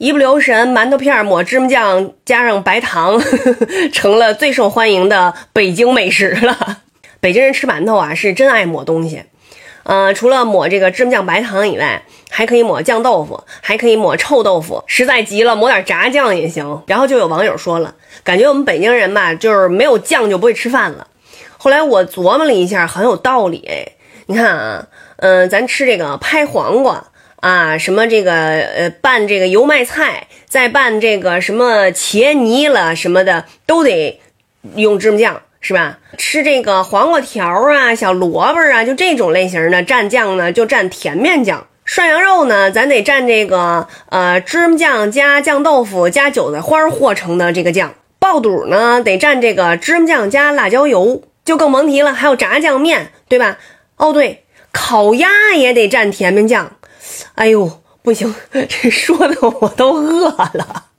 一不留神，馒头片抹芝麻酱加上白糖呵呵，成了最受欢迎的北京美食了。北京人吃馒头啊，是真爱抹东西。呃，除了抹这个芝麻酱白糖以外，还可以抹酱豆腐，还可以抹臭豆腐，实在急了抹点炸酱也行。然后就有网友说了，感觉我们北京人吧，就是没有酱就不会吃饭了。后来我琢磨了一下，很有道理。你看啊，嗯，咱吃这个拍黄瓜。啊，什么这个呃拌这个油麦菜，再拌这个什么茄泥了什么的，都得用芝麻酱，是吧？吃这个黄瓜条啊、小萝卜啊，就这种类型的蘸酱呢，就蘸甜面酱。涮羊肉呢，咱得蘸这个呃芝麻酱加酱豆腐加韭菜花和成的这个酱。爆肚呢，得蘸这个芝麻酱加辣椒油，就更甭提了。还有炸酱面，对吧？哦，对，烤鸭也得蘸甜面酱。哎呦，不行，这说的我都饿了。